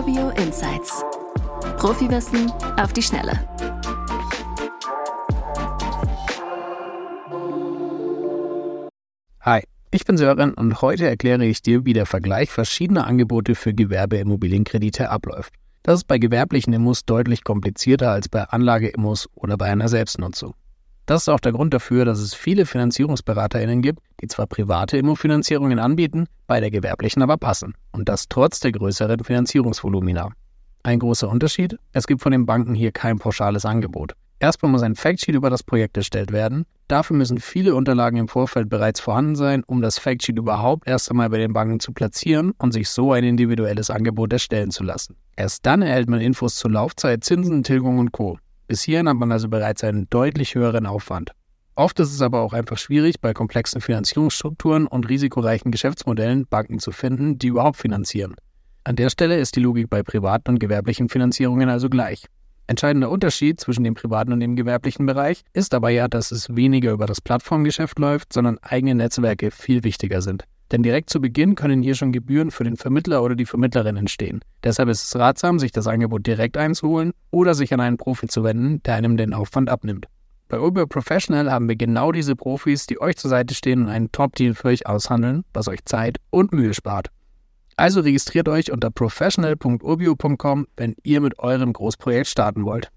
Urbio Insights. Profiwissen auf die Schnelle. Hi, ich bin Sören und heute erkläre ich dir, wie der Vergleich verschiedener Angebote für Gewerbeimmobilienkredite abläuft. Das ist bei gewerblichen Immos deutlich komplizierter als bei Anlageimmos oder bei einer Selbstnutzung. Das ist auch der Grund dafür, dass es viele FinanzierungsberaterInnen gibt, die zwar private Immofinanzierungen anbieten, bei der gewerblichen aber passen. Und das trotz der größeren Finanzierungsvolumina. Ein großer Unterschied, es gibt von den Banken hier kein pauschales Angebot. Erstmal muss ein Factsheet über das Projekt erstellt werden. Dafür müssen viele Unterlagen im Vorfeld bereits vorhanden sein, um das Factsheet überhaupt erst einmal bei den Banken zu platzieren und sich so ein individuelles Angebot erstellen zu lassen. Erst dann erhält man Infos zur Laufzeit, Zinsen, Tilgung und Co. Bis hierhin hat man also bereits einen deutlich höheren Aufwand. Oft ist es aber auch einfach schwierig, bei komplexen Finanzierungsstrukturen und risikoreichen Geschäftsmodellen Banken zu finden, die überhaupt finanzieren. An der Stelle ist die Logik bei privaten und gewerblichen Finanzierungen also gleich. Entscheidender Unterschied zwischen dem privaten und dem gewerblichen Bereich ist aber ja, dass es weniger über das Plattformgeschäft läuft, sondern eigene Netzwerke viel wichtiger sind. Denn direkt zu Beginn können hier schon Gebühren für den Vermittler oder die Vermittlerin entstehen. Deshalb ist es ratsam, sich das Angebot direkt einzuholen oder sich an einen Profi zu wenden, der einem den Aufwand abnimmt. Bei Uber Professional haben wir genau diese Profis, die euch zur Seite stehen und einen Top-Deal für euch aushandeln, was euch Zeit und Mühe spart. Also registriert euch unter professional.urbio.com, wenn ihr mit eurem Großprojekt starten wollt.